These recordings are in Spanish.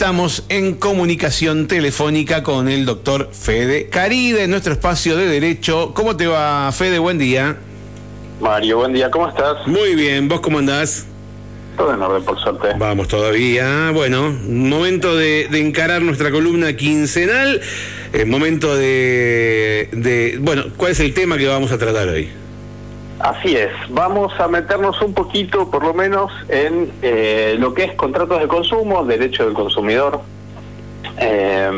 estamos en comunicación telefónica con el doctor Fede Caride, en nuestro espacio de Derecho. ¿Cómo te va, Fede? Buen día. Mario, buen día, ¿cómo estás? Muy bien, ¿vos cómo andás? Todo en orden, por suerte. Vamos todavía. Bueno, momento de, encarar nuestra columna quincenal. Eh, momento de, de. Bueno, ¿cuál es el tema que vamos a tratar hoy? Así es, vamos a meternos un poquito, por lo menos, en eh, lo que es contratos de consumo, derecho del consumidor, eh,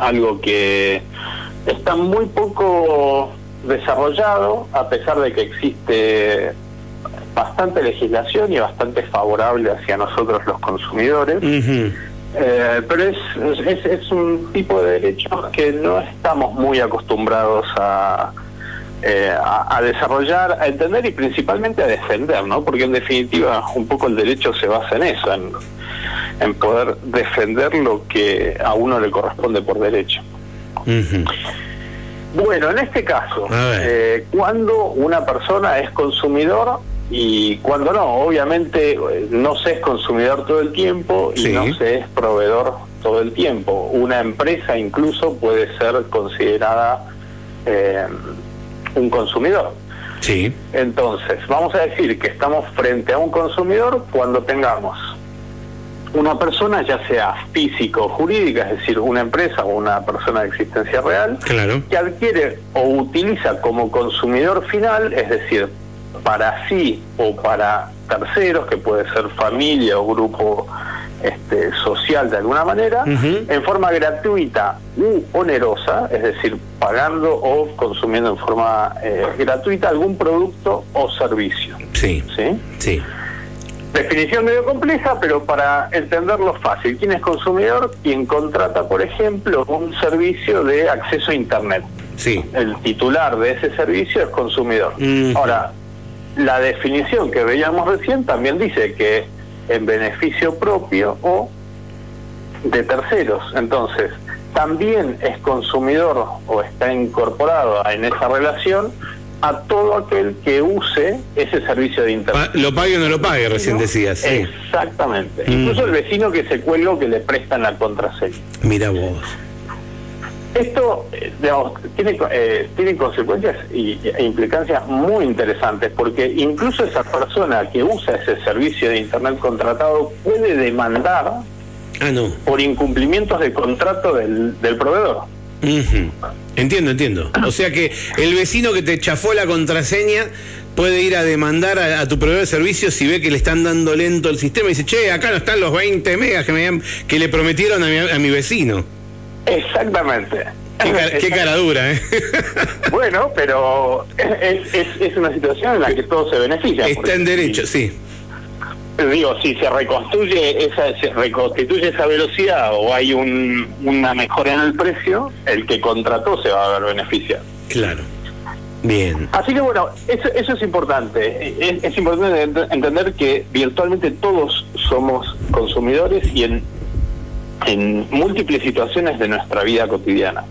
algo que está muy poco desarrollado, a pesar de que existe bastante legislación y bastante favorable hacia nosotros los consumidores. Eh, pero es, es, es un tipo de derecho que no estamos muy acostumbrados a eh, a, desarrollar, a entender y principalmente a defender, ¿no? Porque en definitiva un poco el derecho se basa en eso, en, poder defender lo que a uno le corresponde por derecho. Bueno, en este caso, eh, cuando una persona es consumidor y cuando no, obviamente eh, no se es consumidor todo el tiempo y no se es proveedor todo el tiempo. Una empresa incluso puede ser considerada eh, un consumidor. Sí. Entonces, vamos a decir que estamos frente a un consumidor cuando tengamos una persona, ya sea físico o jurídica, es decir, una empresa o una persona de existencia real, claro. que adquiere o utiliza como consumidor final, es decir, para sí o para terceros, que puede ser familia o grupo este, social de alguna manera, en forma gratuita u onerosa, es decir, pagando o consumiendo en forma eh, gratuita algún producto o servicio. Sí. ¿Sí? Sí. Definición medio compleja, pero para entenderlo fácil. ¿Quién es consumidor? Quien contrata, por ejemplo, un servicio de acceso a Internet. Sí. El titular de ese servicio es consumidor. Ahora, la definición que veíamos recién también dice que en beneficio propio o de terceros. Entonces, también es consumidor o está incorporado en esa relación a todo aquel que use ese servicio de internet. Lo pague o no lo pague, recién decías. Exactamente. Incluso el vecino que se cuelga que le prestan la contraseña. Mira vos. Esto, eh, digamos, tiene, eh, tiene consecuencias y, e implicancias muy interesantes, porque incluso esa persona que usa ese servicio de Internet contratado puede demandar ah, no. por incumplimientos de contrato del, del proveedor. Entiendo, entiendo. O sea que el vecino que te chafó la contraseña puede ir a demandar a, tu proveedor de servicios si ve que le están dando lento el sistema y dice, che, acá no están los 20 megas que, me, que le prometieron a mi, a mi vecino. Exactamente. Qué, cara, dura, ¿eh? Bueno, pero es, es, una situación en la que todo se beneficia. Está en derecho, sí. Digo, si se reconstruye esa, se reconstituye esa velocidad o hay un, una mejora en el precio, el que contrató se va a ver beneficiado. Claro. Bien. Así que bueno, eso, eso es importante. Es, es, importante entender que virtualmente todos somos consumidores y en en múltiples situaciones de nuestra vida cotidiana.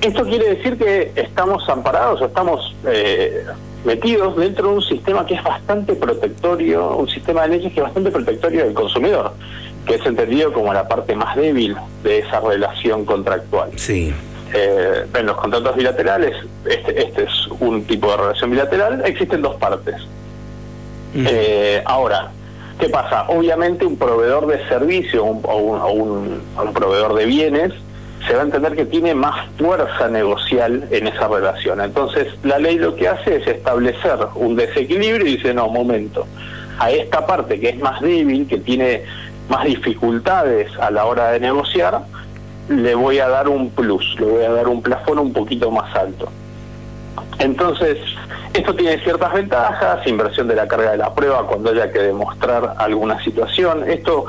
Esto quiere decir que estamos amparados o estamos eh, metidos dentro de un sistema que es bastante protectorio, un sistema de leyes que es bastante protectorio del consumidor, que es entendido como la parte más débil de esa relación contractual. Sí. Eh, en los contratos bilaterales, este, este, es un tipo de relación bilateral, existen dos partes. Eh, ahora, ¿Qué pasa? Obviamente un proveedor de servicio o, un, proveedor de bienes se va a entender que tiene más fuerza negocial en esa relación. Entonces, la ley lo que hace es establecer un desequilibrio y dice, no, momento, a esta parte que es más débil, que tiene más dificultades a la hora de negociar, le voy a dar un plus, le voy a dar un plafón un poquito más alto. Entonces, esto tiene ciertas ventajas, inversión de la carga de la prueba cuando haya que demostrar alguna situación. Esto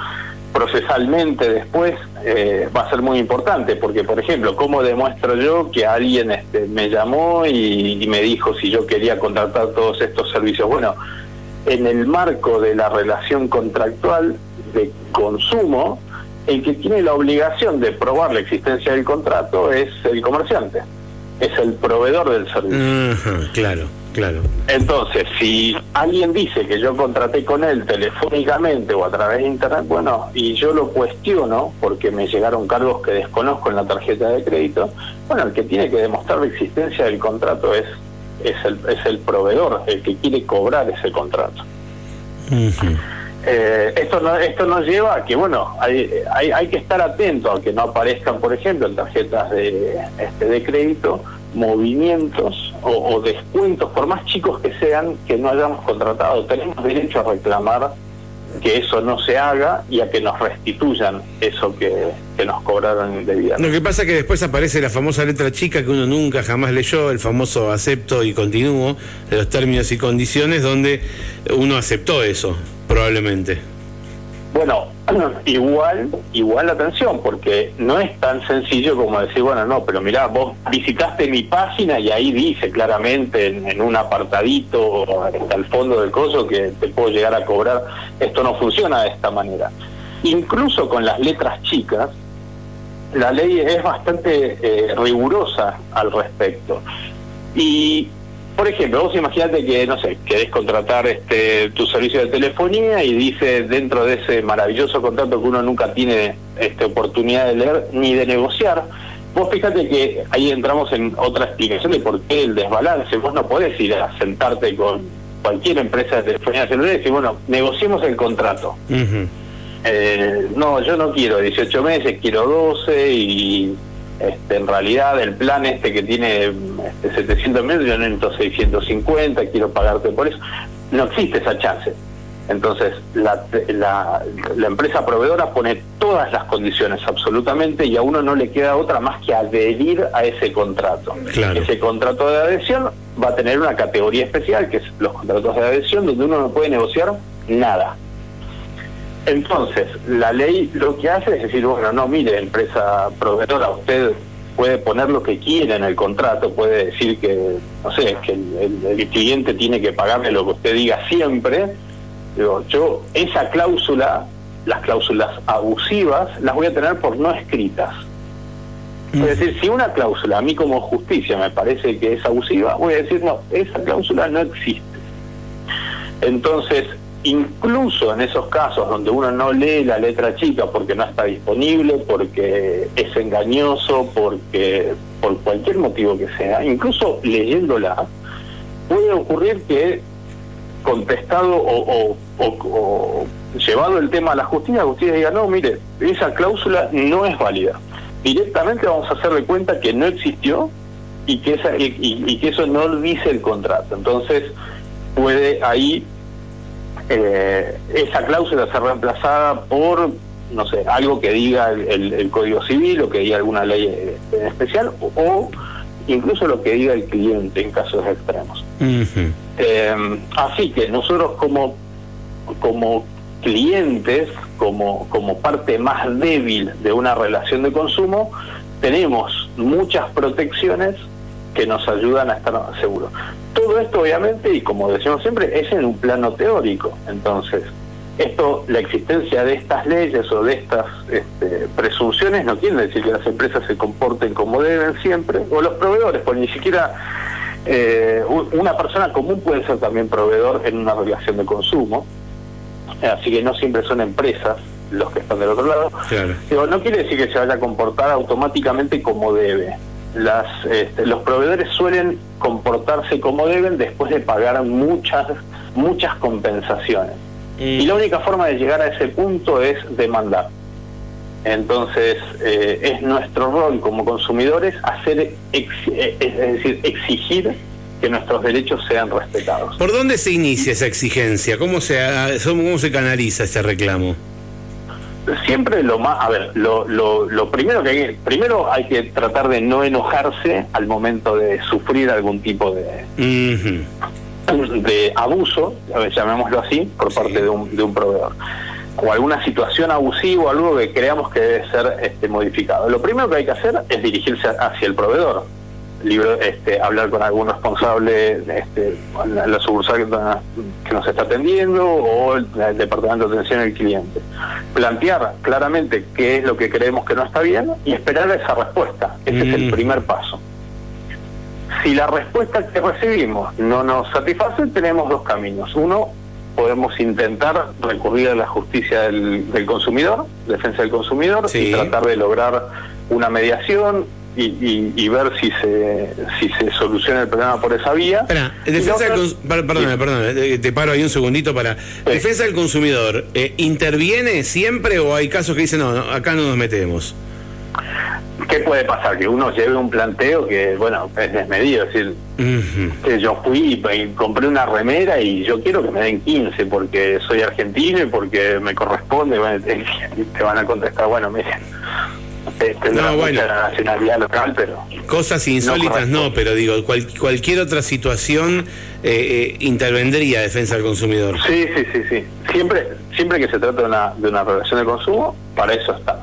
procesalmente después eh, va a ser muy importante, porque por ejemplo, ¿cómo demuestro yo que alguien este, me llamó y, me dijo si yo quería contratar todos estos servicios? Bueno, en el marco de la relación contractual de consumo, el que tiene la obligación de probar la existencia del contrato es el comerciante es el proveedor del servicio. claro. Claro. Entonces, si alguien dice que yo contraté con él telefónicamente o a través de internet, bueno, y yo lo cuestiono porque me llegaron cargos que desconozco en la tarjeta de crédito, bueno, el que tiene que demostrar la existencia del contrato es es el, es el proveedor el que quiere cobrar ese contrato. Eh, esto, no, esto nos lleva a que, bueno, hay, hay, hay, que estar atento a que no aparezcan, por ejemplo, en tarjetas de, este, de crédito movimientos o, descuentos, por más chicos que sean, que no hayamos contratado. Tenemos derecho a reclamar que eso no se haga y a que nos restituyan eso que, que nos cobraron indebidamente. Lo que pasa es que después aparece la famosa letra chica que uno nunca jamás leyó, el famoso acepto y continúo de los términos y condiciones, donde uno aceptó eso, probablemente. Bueno, igual, igual atención, porque no es tan sencillo como decir, bueno, no, pero mirá, vos visitaste mi página y ahí dice claramente en, un apartadito al fondo del coso que te puedo llegar a cobrar. Esto no funciona de esta manera. Incluso con las letras chicas, la ley es bastante eh, rigurosa al respecto. Y por ejemplo, vos imagínate que, no sé, querés contratar este, tu servicio de telefonía y dice dentro de ese maravilloso contrato que uno nunca tiene este, oportunidad de leer ni de negociar, vos fíjate que ahí entramos en otra explicación de por qué el desbalance. Vos no podés ir a sentarte con cualquier empresa de telefonía celular y decir, bueno, negociemos el contrato. eh, no, yo no quiero 18 meses, quiero 12 y este, en realidad el plan este que tiene este, 700 mil, yo necesito 650, quiero pagarte por eso. No existe esa chance. Entonces, la, la, la, empresa proveedora pone todas las condiciones absolutamente y a uno no le queda otra más que adherir a ese contrato. Ese contrato de adhesión va a tener una categoría especial, que es los contratos de adhesión, donde uno no puede negociar nada. Entonces, la ley lo que hace es decir, bueno, no, mire, empresa proveedora, usted puede poner lo que quiera en el contrato, puede decir que, no sé, que el, cliente tiene que pagarle lo que usted diga siempre. Digo, yo esa cláusula, las cláusulas abusivas, las voy a tener por no escritas. Es decir, si una cláusula a mí como justicia me parece que es abusiva, voy a decir, no, esa cláusula no existe. Entonces, incluso en esos casos donde uno no lee la letra chica porque no está disponible, porque es engañoso, porque por cualquier motivo que sea, incluso leyéndola, puede ocurrir que contestado o, llevado el tema a la justicia, la justicia diga, no, mire, esa cláusula no es válida. Directamente vamos a hacerle cuenta que no existió y que, esa, y que eso no dice el contrato. Entonces puede ahí eh, esa cláusula ser reemplazada por, no sé, algo que diga el, Código Civil o que diga alguna ley en especial o, incluso lo que diga el cliente en casos extremos. Eh, así que nosotros como, como clientes, como, como parte más débil de una relación de consumo, tenemos muchas protecciones que nos ayudan a estar seguros. Todo esto obviamente, y como decimos siempre, es en un plano teórico. Entonces, esto, la existencia de estas leyes o de estas este, presunciones no quiere decir que las empresas se comporten como deben siempre, o los proveedores, porque ni siquiera eh, una persona común puede ser también proveedor en una relación de consumo, así que no siempre son empresas los que están del otro lado. Pero no quiere decir que se vaya a comportar automáticamente como debe las, este, los proveedores suelen comportarse como deben después de pagar muchas, muchas compensaciones. Y la única forma de llegar a ese punto es demandar. Entonces, eh, es nuestro rol como consumidores hacer, eh, es decir, exigir que nuestros derechos sean respetados. ¿Por dónde se inicia esa exigencia? ¿Cómo se, cómo se canaliza ese reclamo? Siempre lo más, a ver, lo, lo, primero que hay, primero hay que tratar de no enojarse al momento de sufrir algún tipo de, de abuso, llamémoslo así, por parte de un, de un proveedor. O alguna situación abusiva o algo que creamos que debe ser este, modificado. Lo primero que hay que hacer es dirigirse hacia el proveedor libro, este, hablar con algún responsable, este, la, la sucursal que, nos está atendiendo o el, departamento de atención al cliente. Plantear claramente qué es lo que creemos que no está bien y esperar esa respuesta. Ese es el primer paso. Si la respuesta que recibimos no nos satisface, tenemos dos caminos. Uno, podemos intentar recurrir a la justicia del, consumidor, defensa del consumidor, y tratar de lograr una mediación y, ver si se si se soluciona el problema por esa vía. Espera, defensa del eh, te paro ahí un segundito para. Defensa del consumidor, eh, ¿interviene siempre o hay casos que dicen, no, acá no nos metemos? ¿Qué puede pasar? Que uno lleve un planteo que, bueno, es desmedido. Es decir, que yo fui y compré una remera y yo quiero que me den 15 porque soy argentino y porque me corresponde. te van a contestar, bueno, miren este, no, bueno. la nacionalidad local, pero... Cosas insólitas no, pero digo, cualquier otra situación eh, eh, intervendría defensa del consumidor. Sí, sí, sí, sí. Siempre, siempre que se trata de una, de una relación de consumo, para eso está.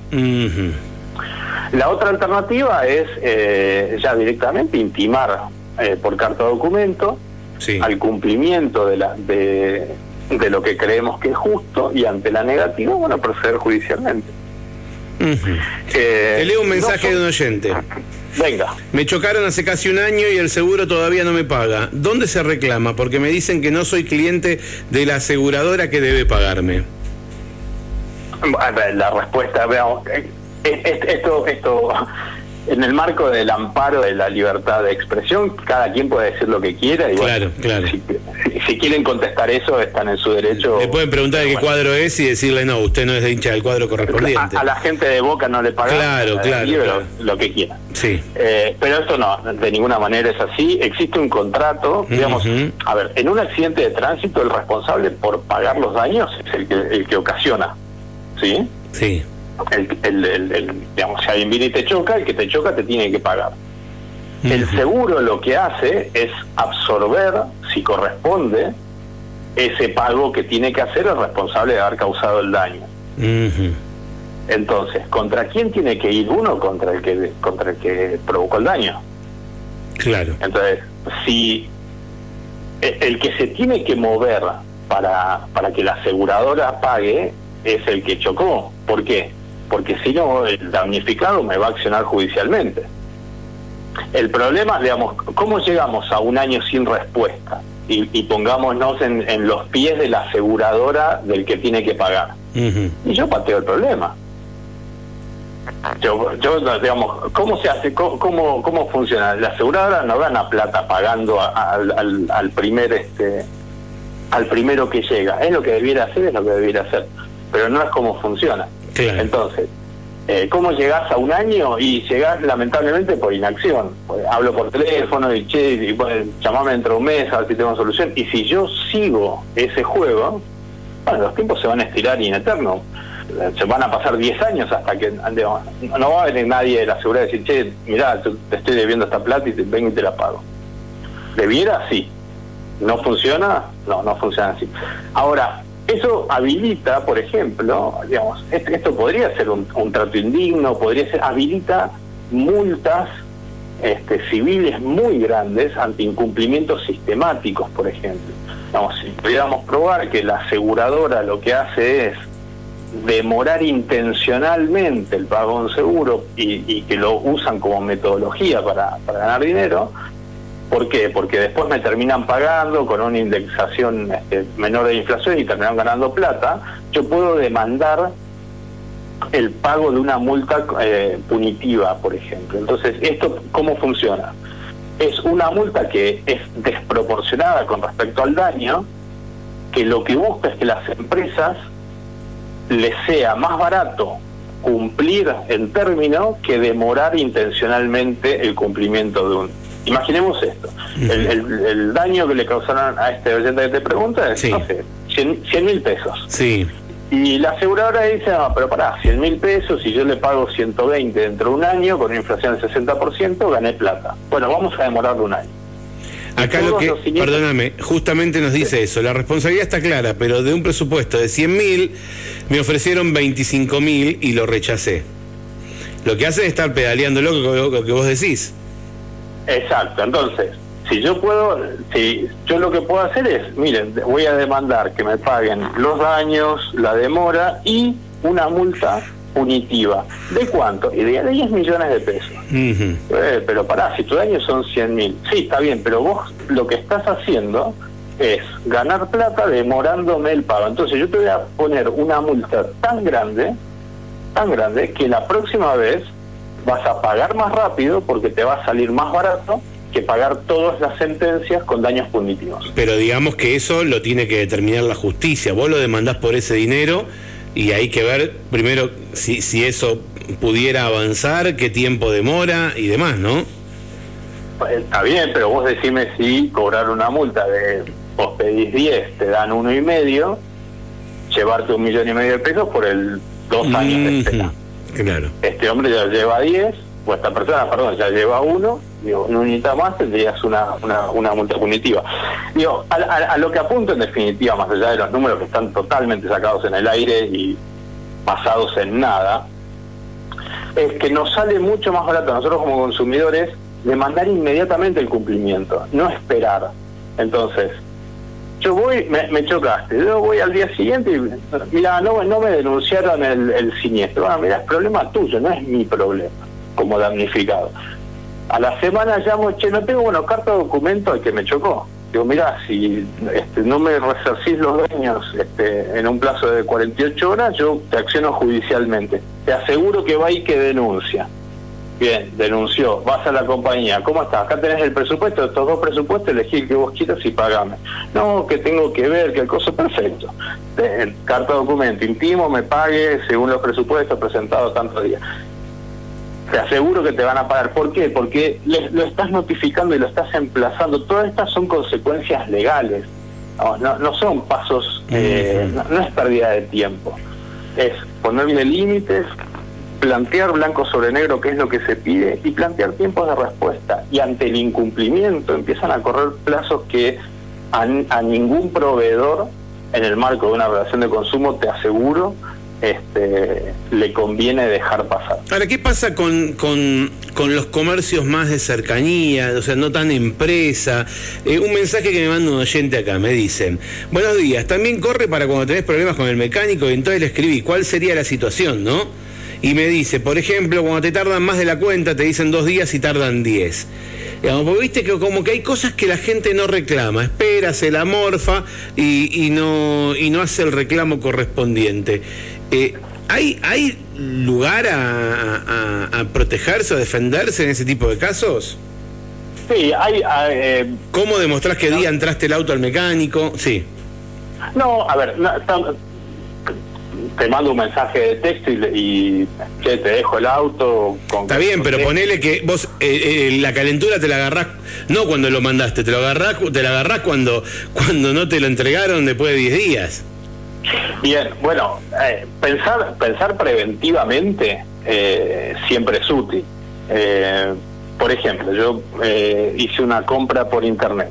La otra alternativa es eh, ya directamente intimar por carta de documento al cumplimiento de, la, de, de lo que creemos que es justo y ante la negativa, bueno, proceder judicialmente. Te leo un mensaje de un oyente. Venga. Me chocaron hace casi un año y el seguro todavía no me paga. ¿Dónde se reclama? Porque me dicen que no soy cliente de la aseguradora que debe pagarme. La respuesta, veamos, eh, eh, esto, esto en el marco del amparo de la libertad de expresión, cada quien puede decir lo que quiera. Y claro, claro. Si, quieren contestar eso, están en su derecho. Le pueden preguntar qué cuadro es y decirle, no, usted no es de hincha del cuadro correspondiente. A, la gente de Boca no le pagan claro, claro, lo que quiera. Sí. Eh, pero esto no, de ninguna manera es así. Existe un contrato, digamos, a ver, en un accidente de tránsito, el responsable por pagar los daños es el que, el que ocasiona. ¿Sí? Sí el, el, digamos, si alguien viene y te choca, el que te choca te tiene que pagar. El seguro lo que hace es absorber, si corresponde, ese pago que tiene que hacer el responsable de haber causado el daño. Entonces, ¿contra quién tiene que ir uno? Contra el que contra el que provocó el daño. Claro. Entonces, si e, el que se tiene que mover para, para que la aseguradora pague es el que chocó. ¿Por qué? Porque si no, el damnificado me va a accionar judicialmente. El problema, digamos, ¿cómo llegamos a un año sin respuesta? Y, pongámonos en, los pies de la aseguradora del que tiene que pagar. Y yo pateo el problema. Yo, yo, digamos, ¿cómo se hace? ¿Cómo, cómo, funciona? La aseguradora no gana plata pagando al, al, primer este al primero que llega. Es lo que debiera hacer, es lo que debiera hacer. Pero no es como funciona. Entonces, eh, ¿cómo llegás a un año? Y llegás lamentablemente por inacción. Pues, hablo por teléfono y che, y, bueno, llamame dentro de un mes a ver si tengo solución. Y si yo sigo ese juego, bueno, los tiempos se van a estirar in eterno. Se van a pasar 10 años hasta que no va a venir nadie de la seguridad y decir, che, mirá, te estoy debiendo esta plata y te, vengo y te la pago. ¿Debiera? Sí. ¿No funciona? No, no funciona así. Ahora, eso habilita, por ejemplo, digamos, esto, podría ser un, trato indigno, podría ser, habilita multas este, civiles muy grandes ante incumplimientos sistemáticos, por ejemplo. Vamos, si pudiéramos probar que la aseguradora lo que hace es demorar intencionalmente el pago de un seguro y, que lo usan como metodología para ganar dinero, ¿Por qué? Porque después me terminan pagando con una indexación este, menor de inflación y terminan ganando plata. Yo puedo demandar el pago de una multa eh, punitiva, por ejemplo. Entonces, ¿esto cómo funciona? Es una multa que es desproporcionada con respecto al daño, que lo que busca es que las empresas les sea más barato cumplir en término que demorar intencionalmente el cumplimiento de un, Imaginemos esto, el, daño que le causaron a este oyente que te pregunta es, no sé, 100 mil pesos. Sí. Y la aseguradora dice, no, pero pará, 100 mil pesos y yo le pago 120 dentro de un año con una inflación del 60%, gané plata. Bueno, vamos a demorarlo un año. Acá lo que, perdóname, justamente nos dice eso, la responsabilidad está clara, pero de un presupuesto de 100 mil me ofrecieron 25 mil y lo rechacé. Lo que hace es estar pedaleando lo que vos decís. Exacto, entonces, si yo puedo, si yo lo que puedo hacer es, miren, voy a demandar que me paguen los daños, la demora y una multa punitiva. ¿De cuánto? Y de 10 millones de pesos. Eh, pero pará, si tu daño son 100 mil. Sí, está bien, pero vos lo que estás haciendo es ganar plata demorándome el pago. Entonces yo te voy a poner una multa tan grande, tan grande, que la próxima vez vas a pagar más rápido porque te va a salir más barato que pagar todas las sentencias con daños punitivos. Pero digamos que eso lo tiene que determinar la justicia. Vos lo demandás por ese dinero y hay que ver primero si, si eso pudiera avanzar, qué tiempo demora y demás, ¿no? Está bien, pero vos decime si cobrar una multa de vos pedís 10, te dan uno y medio, llevarte un millón y medio de pesos por el dos años de espera. Este hombre ya lleva 10, o esta persona, perdón, ya lleva uno, digo, no necesita más, tendrías una, una, una multa punitiva. Digo, a, lo que apunto en definitiva, más allá de los números que están totalmente sacados en el aire y basados en nada, es que nos sale mucho más barato a nosotros como consumidores demandar inmediatamente el cumplimiento, no esperar. Entonces, yo voy, me, chocaste, yo voy al día siguiente y, mira, no, no me denunciaron el, siniestro. Bueno, mira, es problema tuyo, no es mi problema como damnificado. A la semana llamo, che, no tengo, bueno, carta de documento al que me chocó. Digo, mira, si este, no me resarcís los dueños este, en un plazo de 48 horas, yo te acciono judicialmente. Te aseguro que va y que denuncia. Bien, denunció, vas a la compañía, ¿cómo estás? Acá tenés el presupuesto, estos dos presupuestos, elegí el que vos quieras y pagame. No, que tengo que ver, que el coso perfecto. carta documento, intimo, me pague según los presupuestos presentados tantos días. Te aseguro que te van a pagar. ¿Por qué? Porque lo estás notificando y lo estás emplazando. Todas estas son consecuencias legales. No, no, son pasos, eh, no, es pérdida de tiempo. Es ponerle límites, plantear blanco sobre negro qué es lo que se pide y plantear tiempos de respuesta. Y ante el incumplimiento empiezan a correr plazos que a, ningún proveedor en el marco de una relación de consumo, te aseguro, este, le conviene dejar pasar. Ahora, ¿qué pasa con, con, los comercios más de cercanía, o sea, no tan empresa? Eh, un mensaje que me manda un oyente acá, me dicen, buenos días, también corre para cuando tenés problemas con el mecánico y entonces le escribí, ¿cuál sería la situación, no? Y me dice, por ejemplo, cuando te tardan más de la cuenta, te dicen dos días y tardan diez. viste que como que hay cosas que la gente no reclama, espera, se la morfa y, no, y no hace el reclamo correspondiente. Eh, ¿hay, ¿Hay lugar a, protegerse o defenderse en ese tipo de casos? Sí, hay... Eh, ¿Cómo demostrás que día entraste el auto al mecánico? Sí. No, a ver, te mando un mensaje de texto y, te dejo el auto. Con, Está bien, pero ponele que vos eh, eh, la calentura te la agarrás, no cuando lo mandaste, te lo agarrás, te la agarrás cuando, cuando no te lo entregaron después de 10 días. Bien, bueno, eh, pensar, pensar preventivamente siempre es útil. por ejemplo, yo hice una compra por internet,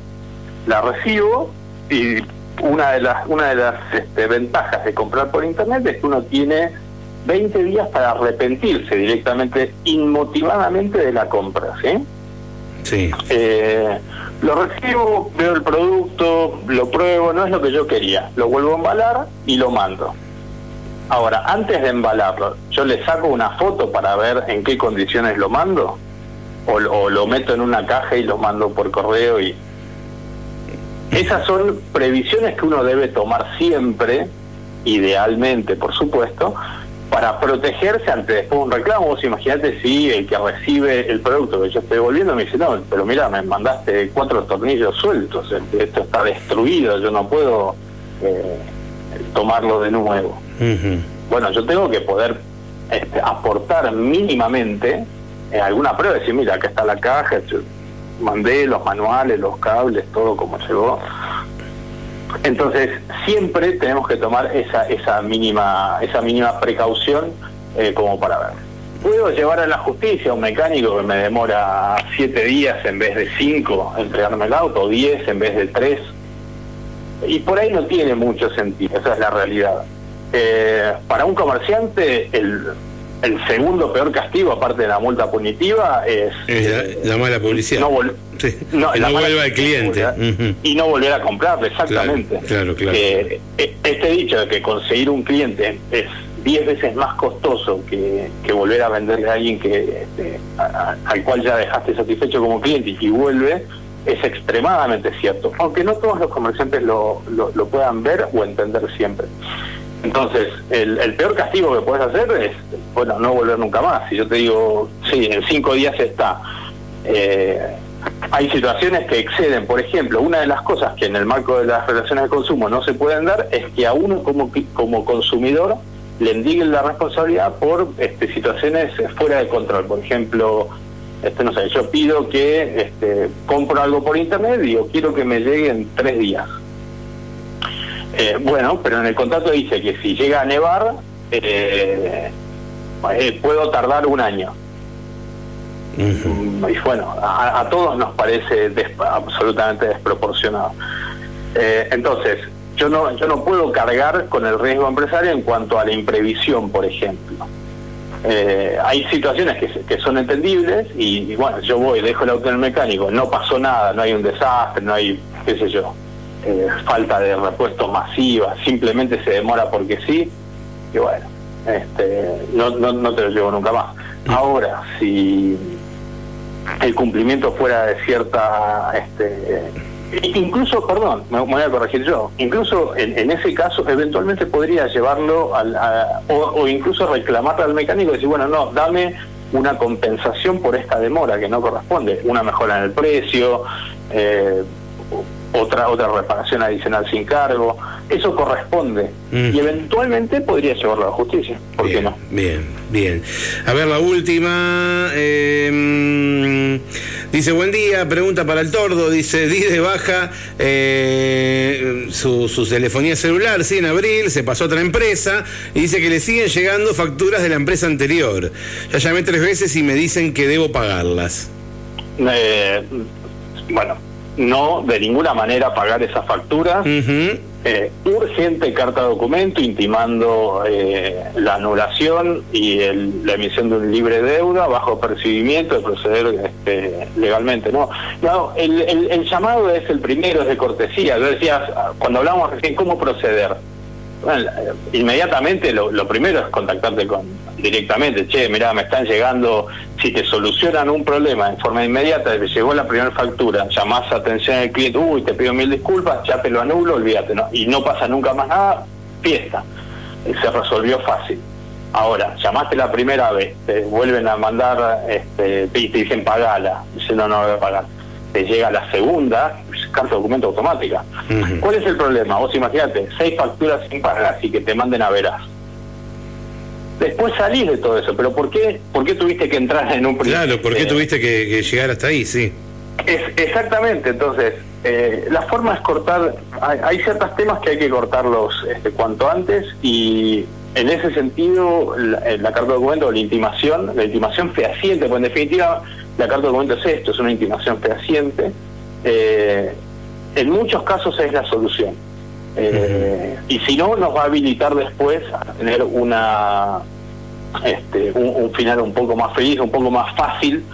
la recibo y una de las una de las este, ventajas de comprar por internet es que uno tiene 20 días para arrepentirse directamente, inmotivadamente de la compra, ¿sí? Sí. Eh, lo recibo, veo el producto, lo pruebo, no es lo que yo quería, lo vuelvo a embalar y lo mando. Ahora, antes de embalarlo, yo le saco una foto para ver en qué condiciones lo mando, o, o lo meto en una caja y lo mando por correo y esas son previsiones que uno debe tomar siempre, idealmente, por supuesto, para protegerse ante después un reclamo. Vos imagínate si el que recibe el producto que yo estoy devolviendo me dice, no, pero mira, me mandaste cuatro tornillos sueltos, esto está destruido, yo no puedo eh, tomarlo de nuevo. Bueno, yo tengo que poder este, aportar mínimamente en alguna prueba, decir, mira, acá está la caja, mandé los manuales, los cables, todo como llegó. Entonces, siempre tenemos que tomar esa, esa, mínima, esa mínima precaución eh, como para ver. Puedo llevar a la justicia a un mecánico que me demora siete días en vez de cinco entregarme el auto, o diez en vez de tres. Y por ahí no tiene mucho sentido, esa es la realidad. Eh, para un comerciante, el, el segundo peor castigo, aparte de la multa punitiva, es... la, mala publicidad. No, no, vuelva al cliente. Y no volver a comprar, exactamente. Claro, claro. Eh, este dicho de que conseguir un cliente es 10 veces más costoso que, volver a venderle a alguien que este, al cual ya dejaste satisfecho como cliente y vuelve, es extremadamente cierto, aunque no todos los comerciantes lo, lo, puedan ver o entender siempre. Entonces, el, peor castigo que puedes hacer es, bueno, no volver nunca más. Si yo te digo, sí, en cinco días está. Eh, hay situaciones que exceden, por ejemplo, una de las cosas que en el marco de las relaciones de consumo no se pueden dar es que a uno como, como consumidor le indiguen la responsabilidad por este, situaciones fuera de control. Por ejemplo, este, no sé, yo pido que este, compro algo por internet y digo, quiero que me llegue en tres días. Eh, bueno, pero en el contrato dice que si llega a nevar, eh, eh, puedo tardar un año. Y bueno, a, todos nos parece absolutamente desproporcionado. entonces, yo no, yo no puedo cargar con el riesgo empresario en cuanto a la imprevisión, por ejemplo. Eh, hay situaciones que, son entendibles y, bueno, yo voy, dejo el auto en el mecánico, no pasó nada, no hay un desastre, no hay, qué sé yo, eh, falta de repuestos masivas, simplemente se demora porque sí, y bueno, este, no, no, no te lo llevo nunca más. Ahora, si el cumplimiento fuera de cierta este, Incluso, perdón, me voy a corregir yo, incluso en, ese caso eventualmente podría llevarlo al, o, incluso reclamarle al mecánico y decir, bueno, no, dame una compensación por esta demora que no corresponde, una mejora en el precio, eh, otra otra reparación adicional sin cargo, eso corresponde y eventualmente podría llevarlo a la justicia, ¿por qué no? Bien, bien. A ver, la última. Eh, dice, buen día, pregunta para el tordo, dice, di de baja eh, su, su, telefonía celular, sí, en abril, se pasó a otra empresa y dice que le siguen llegando facturas de la empresa anterior. Ya llamé tres veces y me dicen que debo pagarlas. Eh, bueno, no de ninguna manera pagar esas facturas. Eh, urgente carta documento intimando eh, la anulación y la emisión de un libre deuda bajo percibimiento de proceder este, legalmente. No, no el, llamado es el primero, es de cortesía. Yo decías, cuando hablamos recién, ¿cómo proceder? Bueno, inmediatamente lo, lo primero es contactarte con directamente, che, mirá, me están llegando, si te solucionan un problema en forma inmediata, te llegó la primera factura, llamás atención al cliente, uy, te pido mil disculpas, ya te lo anulo, olvídate, ¿no? Y no pasa nunca más nada, fiesta. Se resolvió fácil. Ahora, llamaste la primera vez, te vuelven a mandar, este, te dicen pagala, diciendo no, no voy a pagar. Te llega la segunda, carta de documento automática. ¿Cuál es el problema? Vos imagínate, seis facturas sin pagar, así que te manden a veras después salís de todo eso, pero ¿por qué, por qué tuviste que entrar en un principio? Claro, ¿por qué tuviste que, llegar hasta ahí? Sí. Es, exactamente, entonces, eh, la forma es cortar, hay, ciertos temas que hay que cortarlos este, cuanto antes y en ese sentido la, eh, carta de documento, la intimación, la intimación fehaciente, pues en definitiva la carta de documento es esto, es una intimación fehaciente, eh, en muchos casos es la solución. Eh, y si no, nos va a habilitar después a tener una este, un, final un poco más feliz, un poco más fácil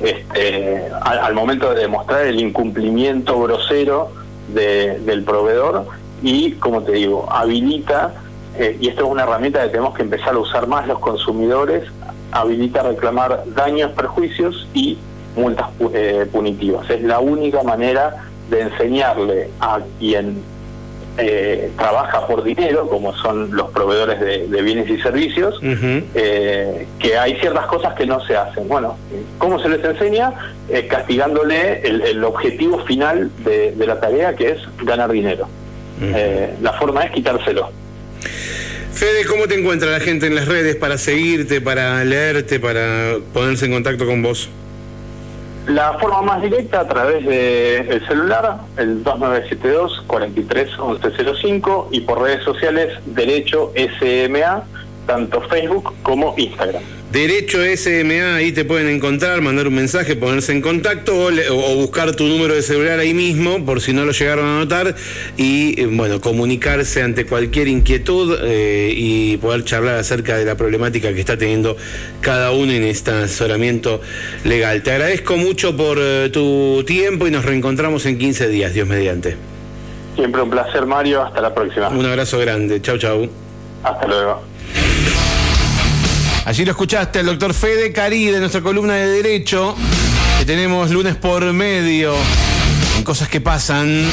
este, al, momento de demostrar el incumplimiento grosero del proveedor y, como te digo, habilita, eh, y esto es una herramienta que tenemos que empezar a usar más los consumidores, habilita reclamar daños, perjuicios y multas eh, punitivas. Es la única manera de enseñarle a quien eh, trabaja por dinero, como son los proveedores de, bienes y servicios, eh, que hay ciertas cosas que no se hacen. Bueno, ¿cómo se les enseña? Eh, castigándole el, objetivo final de, la tarea, que es ganar dinero. la forma es quitárselo. Fede, ¿cómo te encuentra la gente en las redes para seguirte, para leerte, para ponerse en contacto con vos? La forma más directa a través del celular, el 2972 431105 y por redes sociales Derecho SMA, tanto Facebook como Instagram. Derecho SMA, ahí te pueden encontrar, mandar un mensaje, ponerse en contacto o, buscar tu número de celular ahí mismo, por si no lo llegaron a notar, y eh, bueno, comunicarse ante cualquier inquietud eh, y poder charlar acerca de la problemática que está teniendo cada uno en este asesoramiento legal. Te agradezco mucho por eh, tu tiempo y nos reencontramos en 15 días, Dios mediante. Siempre un placer, Mario. Hasta la próxima. Un abrazo grande. Chau, chau. Hasta luego. Allí lo escuchaste al doctor Fede Cari de nuestra columna de Derecho, que tenemos lunes por medio, en cosas que pasan.